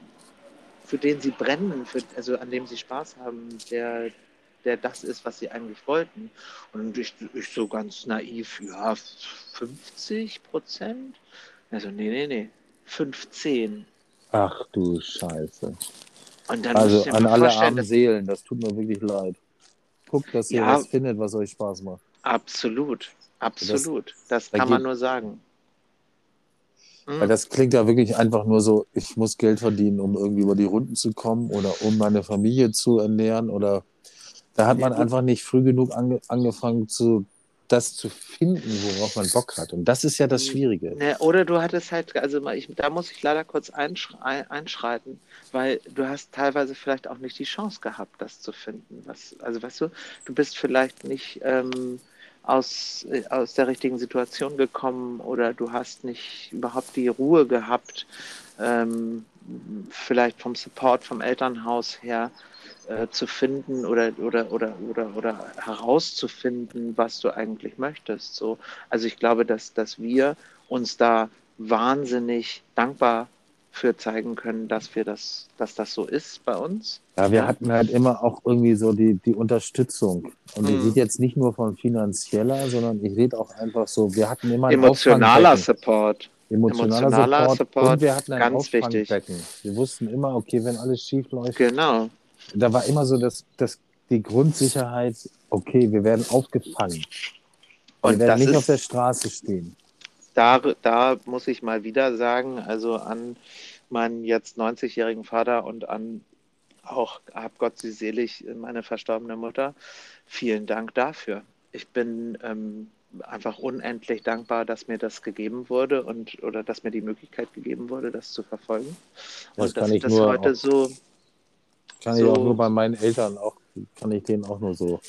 für den sie brennen, für, also an dem sie Spaß haben, der, der das ist, was sie eigentlich wollten? Und ich, ich so ganz naiv, ja, 50 Prozent? Also, nee, nee, nee, 15. Ach du Scheiße. Und dann Also an alle armen Seelen, das tut mir wirklich leid. Guckt, dass ihr Ja. was findet, was euch Spaß macht. absolut, absolut. Das, da kann man geht- nur sagen. Mhm. Weil das klingt ja wirklich einfach nur so, ich muss Geld verdienen, um irgendwie über die Runden zu kommen oder um meine Familie zu ernähren oder da hat man einfach nicht früh genug ange angefangen, zu, das zu finden, worauf man Bock hat. Und das ist ja das Mhm. Schwierige. Ne, oder du hattest halt, also mal, ich, da muss ich leider kurz einsch ein, einschreiten, weil du hast teilweise vielleicht auch nicht die Chance gehabt, das zu finden. Was, also weißt du, du bist vielleicht nicht ähm, aus, aus der richtigen Situation gekommen oder du hast nicht überhaupt die Ruhe gehabt, ähm, vielleicht vom Support vom Elternhaus her äh, zu finden oder, oder, oder, oder, oder herauszufinden, was du eigentlich möchtest. So. Also ich glaube, dass, dass wir uns da wahnsinnig dankbar für zeigen können, dass wir das, dass das so ist bei uns. Ja, wir hatten halt immer auch irgendwie so die, die Unterstützung. Und ich Mhm. rede jetzt nicht nur von finanzieller, sondern ich rede auch einfach so, wir hatten immer Emotionaler. Support. emotionaler, emotionaler Support, Support, und wir hatten ein ganz wichtig. Wir wussten immer, okay, wenn alles schief läuft, Genau. da war immer so das, das, die Grundsicherheit, okay, wir werden aufgefangen. Wir Und werden das nicht auf der Straße stehen. Da, da muss ich mal wieder sagen, also an meinen jetzt 90-jährigen Vater und an auch, hab Gott sie selig, meine verstorbene Mutter, vielen Dank dafür. Ich bin ähm, einfach unendlich dankbar, dass mir das gegeben wurde und oder dass mir die Möglichkeit gegeben wurde, das zu verfolgen. Das und kann dass ich ich das nur heute auch- so, Kann ich So. auch nur bei meinen Eltern auch, kann ich denen auch nur so.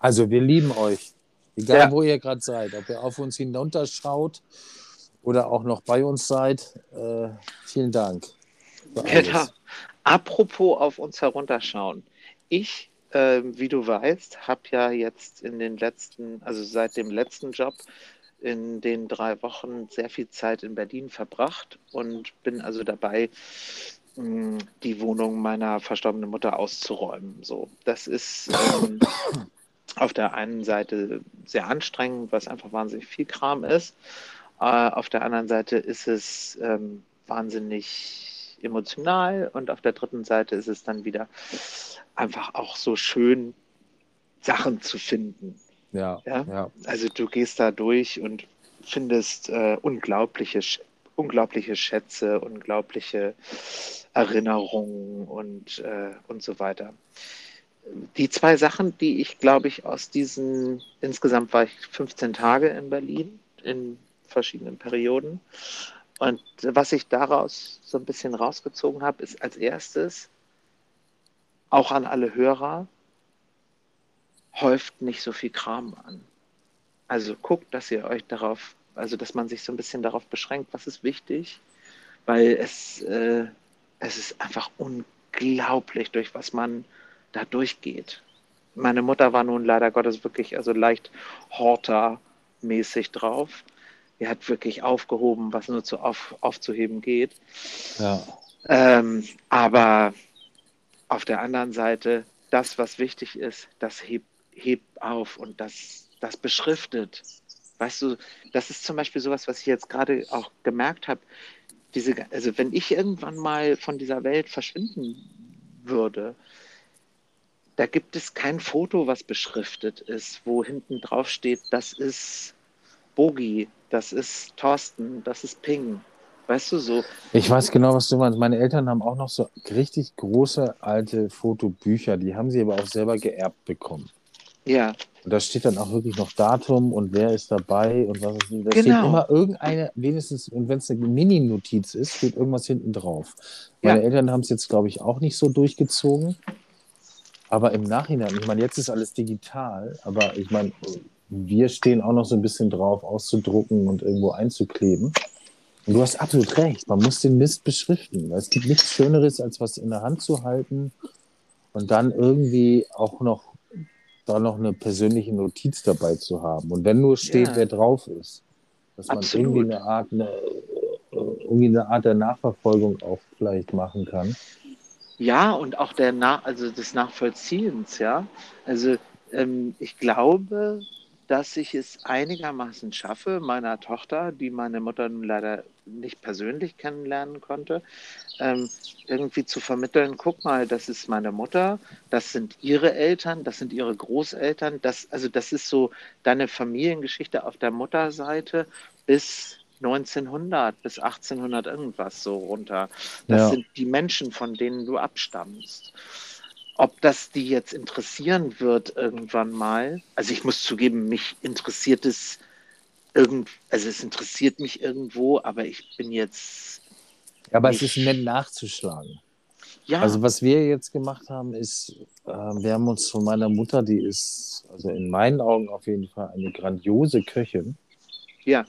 Also wir lieben euch. Egal Ja. wo ihr gerade seid, ob ihr auf uns hinunterschaut oder auch noch bei uns seid. Äh, vielen Dank. Genau. Apropos auf uns herunterschauen. Ich, ähm, wie du weißt, habe ja jetzt in den letzten, also seit dem letzten Job in den drei Wochen sehr viel Zeit in Berlin verbracht und bin also dabei, mh, die Wohnung meiner verstorbenen Mutter auszuräumen. So, das ist ähm, auf der einen Seite sehr anstrengend, weil es einfach wahnsinnig viel Kram ist. Äh, auf der anderen Seite ist es ähm, wahnsinnig emotional und auf der dritten Seite ist es dann wieder einfach auch so schön, Sachen zu finden. Ja, Ja? ja. Also du gehst da durch und findest äh, unglaubliche, unglaubliche Schätze, unglaubliche Erinnerungen und, äh, und so weiter. Die zwei Sachen, die ich, glaube ich, aus diesen, insgesamt war ich 15 Tage in Berlin in verschiedenen Perioden. Und was ich daraus so ein bisschen rausgezogen habe, ist als erstes, auch an alle Hörer, häuft nicht so viel Kram an. Also guckt, dass ihr euch darauf, also dass man sich so ein bisschen darauf beschränkt, was ist wichtig, weil es, äh, es ist einfach unglaublich, durch was man da durchgeht. Meine Mutter war nun leider Gottes wirklich also leicht Horter-mäßig drauf. Die hat wirklich aufgehoben, was nur zu auf, aufzuheben geht. ja. Ähm, aber auf der anderen Seite, das, was wichtig ist, das hebt, hebt auf und das, das beschriftet. Weißt du, das ist zum Beispiel sowas, was ich jetzt gerade auch gemerkt habe. Diese, also wenn ich irgendwann mal von dieser Welt verschwinden würde, da gibt es kein Foto, was beschriftet ist, wo hinten drauf steht, das ist Bogi, das ist Thorsten, das ist Ping. Weißt du so? Ich weiß genau, was du meinst. Meine Eltern haben auch noch so richtig große alte Fotobücher, die haben sie aber auch selber geerbt bekommen. Ja, Und da steht dann auch wirklich noch Datum und wer ist dabei und was ist. Da steht Genau. immer irgendeine, wenigstens, und wenn es eine Mini-Notiz ist, steht irgendwas hinten drauf. Meine Ja. Eltern haben es jetzt, glaube ich, auch nicht so durchgezogen. Aber im Nachhinein, ich meine, jetzt ist alles digital, aber ich meine, wir stehen auch noch so ein bisschen drauf, auszudrucken und irgendwo einzukleben. Und du hast absolut recht, man muss den Mist beschriften. weil Es gibt nichts Schöneres, als was in der Hand zu halten und dann irgendwie auch noch da noch eine persönliche Notiz dabei zu haben. Und wenn nur steht, Ja. wer drauf ist, dass man Absolut. irgendwie eine Art, eine, äh, irgendwie eine Art der Nachverfolgung auch vielleicht machen kann. Ja, und auch der Nach also des Nachvollziehens, ja. Also ähm, ich glaube, dass ich es einigermaßen schaffe, meiner Tochter, die meine Mutter nun leider nicht persönlich kennenlernen konnte, ähm, irgendwie zu vermitteln, guck mal, das ist meine Mutter, das sind ihre Eltern, das sind ihre Großeltern, das, also das ist so deine Familiengeschichte auf der Mutterseite bis 1900, bis 1800 irgendwas so runter. Das Ja. sind die Menschen, von denen du abstammst. Ob das die jetzt interessieren wird irgendwann mal, also ich muss zugeben, mich interessiert es irgend, also es interessiert mich irgendwo, aber ich bin jetzt, Ja, aber es ist nett nachzuschlagen. ja, Also was wir jetzt gemacht haben, ist, äh, wir haben uns von meiner Mutter, die ist also in meinen Augen auf jeden Fall eine grandiose Köchin. ja,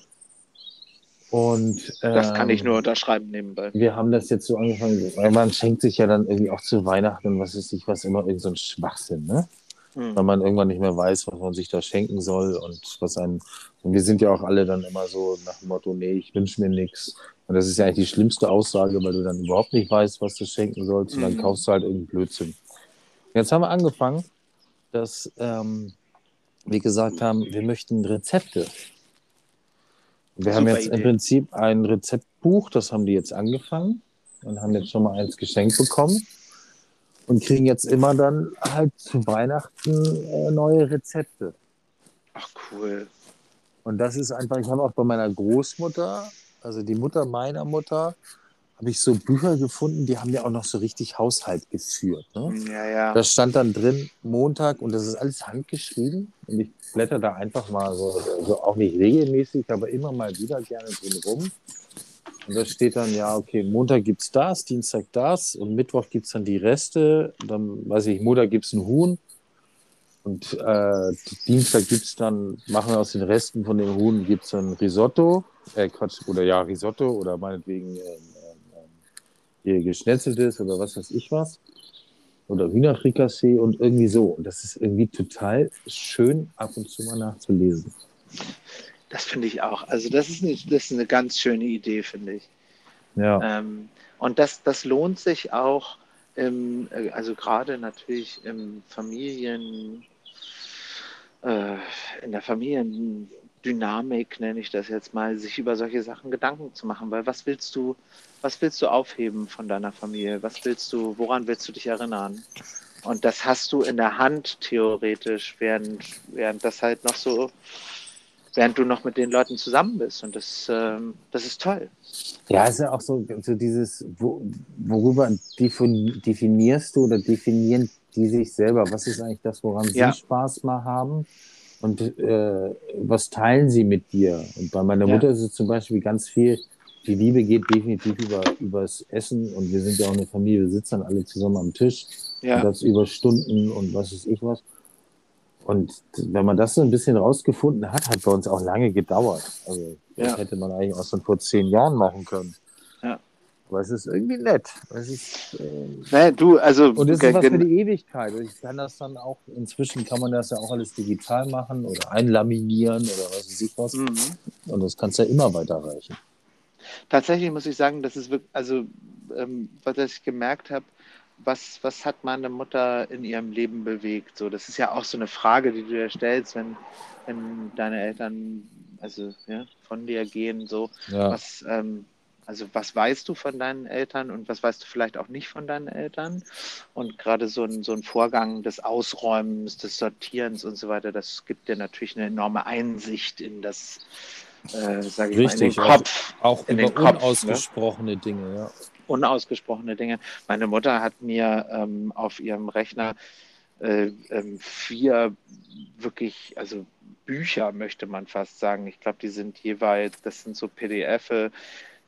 Und das kann ich ähm, nur unterschreiben nebenbei. Wir haben das jetzt so angefangen, weil man schenkt sich ja dann irgendwie auch zu Weihnachten, was ist ich was immer irgend so ein Schwachsinn, ne? Hm. Weil man irgendwann nicht mehr weiß, was man sich da schenken soll und was einem. Und wir sind ja auch alle dann immer so nach dem Motto, nee, ich wünsche mir nichts. Und das ist ja eigentlich die schlimmste Aussage, weil du dann überhaupt nicht weißt, was du schenken sollst. Und dann Mhm. kaufst du halt irgendeinen Blödsinn. Jetzt haben wir angefangen, dass ähm, wir gesagt haben, wir möchten Rezepte. Wir haben Super jetzt im Idee. Prinzip ein Rezeptbuch, das haben die jetzt angefangen und haben jetzt schon mal eins geschenkt bekommen und kriegen jetzt immer dann halt zu Weihnachten äh, neue Rezepte. Ach, cool. Und das ist einfach, ich habe auch bei meiner Großmutter, also die Mutter meiner Mutter, habe ich so Bücher gefunden, die haben ja auch noch so richtig Haushalt geführt. Ne? Ja, ja. Da stand dann drin Montag und das ist alles handgeschrieben und ich blätter da einfach mal so, so auch nicht regelmäßig, aber immer mal wieder gerne drin rum. Und da steht dann, ja, okay, Montag gibt's das, Dienstag das und Mittwoch gibt's dann die Reste. Dann, weiß ich, Montag gibt's ein Huhn und äh, Dienstag gibt's dann, machen wir aus den Resten von dem Huhn, gibt's dann Risotto, äh, Quatsch, oder ja, Risotto oder meinetwegen ähm, hier geschnetzeltes oder was weiß ich was oder Hühnerfrikassee und irgendwie so. Und das ist irgendwie total schön, ab und zu mal nachzulesen. Das finde ich auch. Also das ist, eine, das ist eine ganz schöne Idee, finde ich. Ja, Ähm, und das, das lohnt sich auch, im, äh, also gerade natürlich im Familien, äh, in der Familiendynamik, nenne ich das jetzt mal, sich über solche Sachen Gedanken zu machen. Weil was willst du, was willst du aufheben von deiner Familie? Was willst du, woran willst du dich erinnern? Und das hast du in der Hand theoretisch, während, während das halt noch so, während du noch mit den Leuten zusammen bist. Und das, ähm, das ist toll. ja, ist ja auch so, so dieses, wo, worüber defin, definierst du oder definieren die sich selber? Was ist eigentlich das, woran Ja. sie Spaß mal haben? Und äh, was teilen sie mit dir? Und bei meiner Ja. Mutter ist es zum Beispiel ganz viel, die Liebe geht definitiv über übers Essen und wir sind ja auch eine Familie, wir sitzen dann alle zusammen am Tisch und Ja, das über Stunden und was weiß ich was. Und wenn man das so ein bisschen rausgefunden hat, hat bei uns auch lange gedauert. Also das Ja. hätte man eigentlich auch schon vor zehn Jahren machen können. Aber es ist irgendwie nett. Es ist, äh, ne, du, also und es ist was für die Ewigkeit. Und ich kann das dann auch, inzwischen kann man das ja auch alles digital machen oder einlaminieren oder was weiß ich was. Mhm. Und das kannst du ja immer weiterreichen. Tatsächlich muss ich sagen, das ist wirklich, also ähm, was ich gemerkt habe, was, was hat meine Mutter in ihrem Leben bewegt? So, das ist ja auch so eine Frage, die du dir stellst, wenn, wenn deine Eltern also ja, von dir gehen, so Ja. was, ähm, also was weißt du von deinen Eltern und was weißt du vielleicht auch nicht von deinen Eltern? Und gerade so ein, so ein Vorgang des Ausräumens, des Sortierens und so weiter, das gibt dir natürlich eine enorme Einsicht in das, äh, sage ich Richtig, mal, in den Kopf. Auch In über Kopf, ne? unausgesprochene Dinge, ja. unausgesprochene Dinge. Meine Mutter hat mir ähm, auf ihrem Rechner äh, ähm, vier wirklich, also Bücher möchte man fast sagen. Ich glaube, die sind jeweils, das sind so PDF,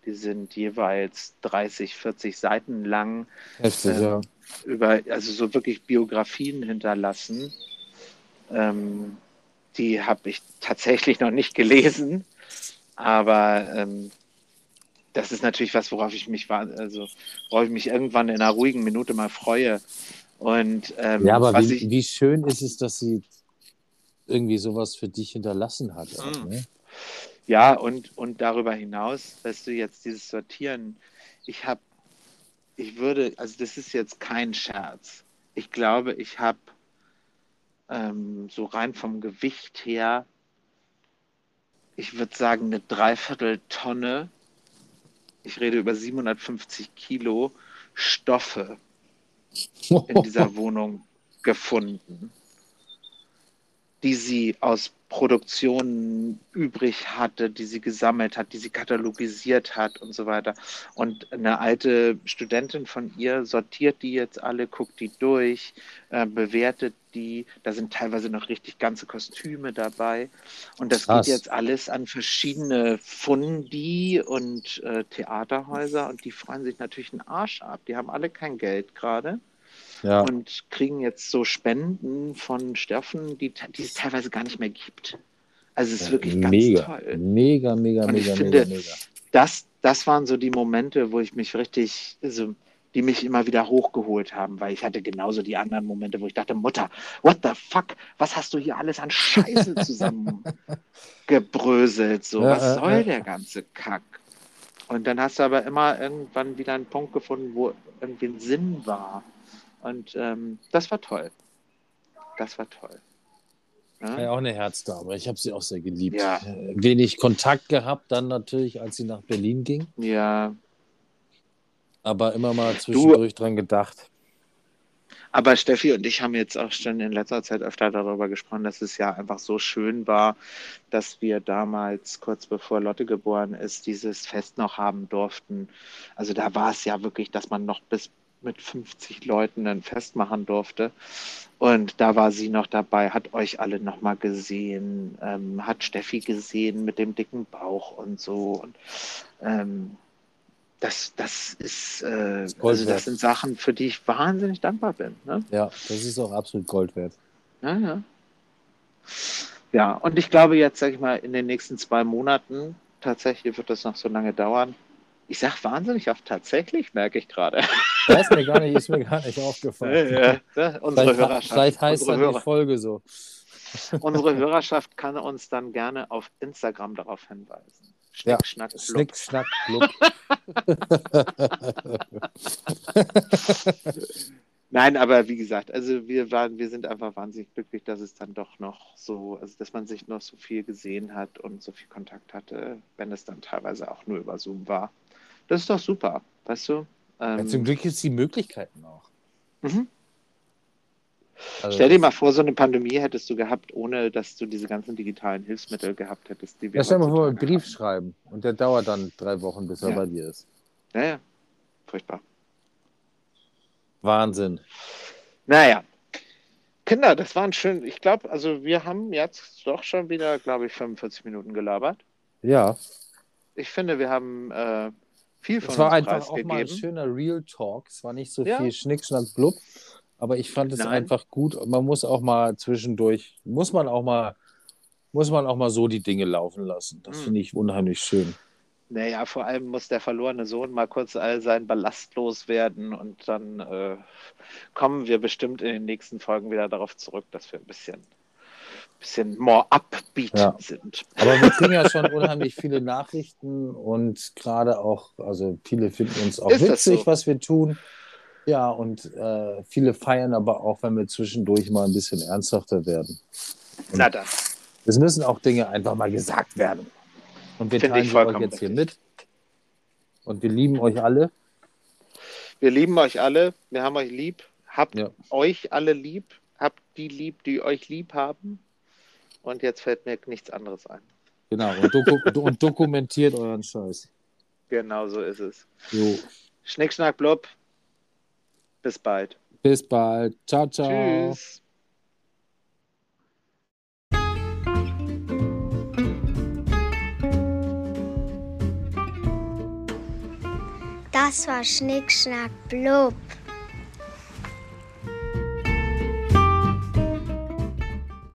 die sind jeweils 30, 40 Seiten lang, Heftig, Ähm, ja. über, also so wirklich Biografien hinterlassen. Ähm, die habe ich tatsächlich noch nicht gelesen, aber ähm, das ist natürlich was, worauf ich mich also worauf ich mich irgendwann in einer ruhigen Minute mal freue. Und ähm, Ja, aber wie, ich, wie schön ist es, dass sie irgendwie sowas für dich hinterlassen hat. Auch, Mhm. ne? Ja, und, und darüber hinaus, weißt du, jetzt dieses Sortieren, ich habe, ich würde, also das ist jetzt kein Scherz. Ich glaube, ich habe ähm, so rein vom Gewicht her, ich würde sagen, eine Dreivierteltonne, ich rede über 750 Kilo Stoffe in dieser Wohnung gefunden, die sie aus Produktionen übrig hatte, die sie gesammelt hat, die sie katalogisiert hat und so weiter. Und eine alte Studentin von ihr sortiert die jetzt alle, guckt die durch, äh, bewertet die. Da sind teilweise noch richtig ganze Kostüme dabei. Und das Krass. geht jetzt alles an verschiedene Fundi und äh, Theaterhäuser und die freuen sich natürlich einen Arsch ab. Die haben alle kein Geld gerade Ja, und kriegen jetzt so Spenden von Stoffen, die, die es teilweise gar nicht mehr gibt. Also es ist wirklich ganz mega, toll. mega, mega, Und ich mega, finde, mega, mega. Das, das waren so die Momente, wo ich mich richtig, also die mich immer wieder hochgeholt haben, weil ich hatte genauso die anderen Momente, wo ich dachte, Mutter, what the fuck, was hast du hier alles an Scheiße zusammengebröselt? So, Ja, was ja, soll ja. der ganze Kack? Und dann hast du aber immer irgendwann wieder einen Punkt gefunden, wo irgendwie ein Sinn war. Und ähm, das war toll. Das war toll. Ja, ja auch eine Herzdame. Ich habe sie auch sehr geliebt. Ja. Wenig Kontakt gehabt, dann natürlich, als sie nach Berlin ging. Ja, Aber immer mal zwischendurch dran gedacht. Aber Steffi und ich haben jetzt auch schon in letzter Zeit öfter darüber gesprochen, dass es ja einfach so schön war, dass wir damals, kurz bevor Lotte geboren ist, dieses Fest noch haben durften. Also da war es ja wirklich, dass man noch bis mit 50 Leuten ein Fest machen durfte. Und da war sie noch dabei, hat euch alle nochmal gesehen, ähm, hat Steffi gesehen mit dem dicken Bauch und so. Und ähm, das, das ist, äh, Gold also das sind Sachen, für die ich wahnsinnig dankbar bin. Ne? Ja, das ist auch absolut Gold wert. Ja, ja. Ja, und ich glaube jetzt, sag ich mal, in den nächsten zwei Monaten, tatsächlich wird das noch so lange dauern. Ich sag wahnsinnig oft tatsächlich, merke ich gerade. Das ist mir gar nicht, ist mir gar nicht aufgefallen. Ja, ja, unsere Vielleicht, Hörerschaft, vielleicht heißt unsere, dann die Hörer, Folge so. unsere Hörerschaft kann uns dann gerne auf Instagram darauf hinweisen. Ja, Schnick, schnack, blub. Schnick, schnack, blub. Nein, aber wie gesagt, also wir waren, wir sind einfach wahnsinnig glücklich, dass es dann doch noch so, also dass man sich noch so viel gesehen hat und so viel Kontakt hatte, wenn es dann teilweise auch nur über Zoom war. Das ist doch super, weißt du? Ähm, Ja, zum Glück gibt es die Möglichkeiten auch. mhm. Also, Stell dir mal vor, so eine Pandemie hättest du gehabt, ohne dass du diese ganzen digitalen Hilfsmittel gehabt hättest, die wir Ja, stell dir mal vor, einen Brief haben. schreiben und der dauert dann drei Wochen, bis er Ja. bei dir ist. Ja, ja, furchtbar. Wahnsinn. Naja, Kinder, das waren schön. Ich glaube, also wir haben jetzt doch schon wieder, glaube ich, 45 Minuten gelabert. Ja, Ich finde, wir haben äh, viel von es war einfach auch mal ein schöner Real Talk. Es war nicht so Ja. viel Schnick, Schnack, Blub, aber ich fand es Nein. einfach gut. Man muss auch mal zwischendurch, muss man auch mal, muss man auch mal so die Dinge laufen lassen. Das Hm. finde ich unheimlich schön. Naja, vor allem muss der verlorene Sohn mal kurz all seinen Ballast loswerden und dann äh, kommen wir bestimmt in den nächsten Folgen wieder darauf zurück, dass wir ein bisschen, bisschen more upbeat Ja. sind. Aber wir kriegen ja schon unheimlich viele Nachrichten und gerade auch, also viele finden uns auch Ist witzig, so? was wir tun. Ja, und äh, viele feiern aber auch, wenn wir zwischendurch mal ein bisschen ernsthafter werden. Na dann, Es müssen auch Dinge einfach mal gesagt werden. Und wir Finde teilen sie euch jetzt hier mit. Und wir lieben euch alle. wir lieben euch alle, wir haben euch lieb, habt Ja. euch alle lieb, habt die lieb, die euch lieb haben. Und jetzt fällt mir nichts anderes ein. Genau. Und, doku und dokumentiert euren Scheiß. Genau so ist es. Jo. Schnick, schnack, blub. Bis bald. Bis bald. Ciao, ciao. Tschüss. Das war Schnick, Schnack, Blub.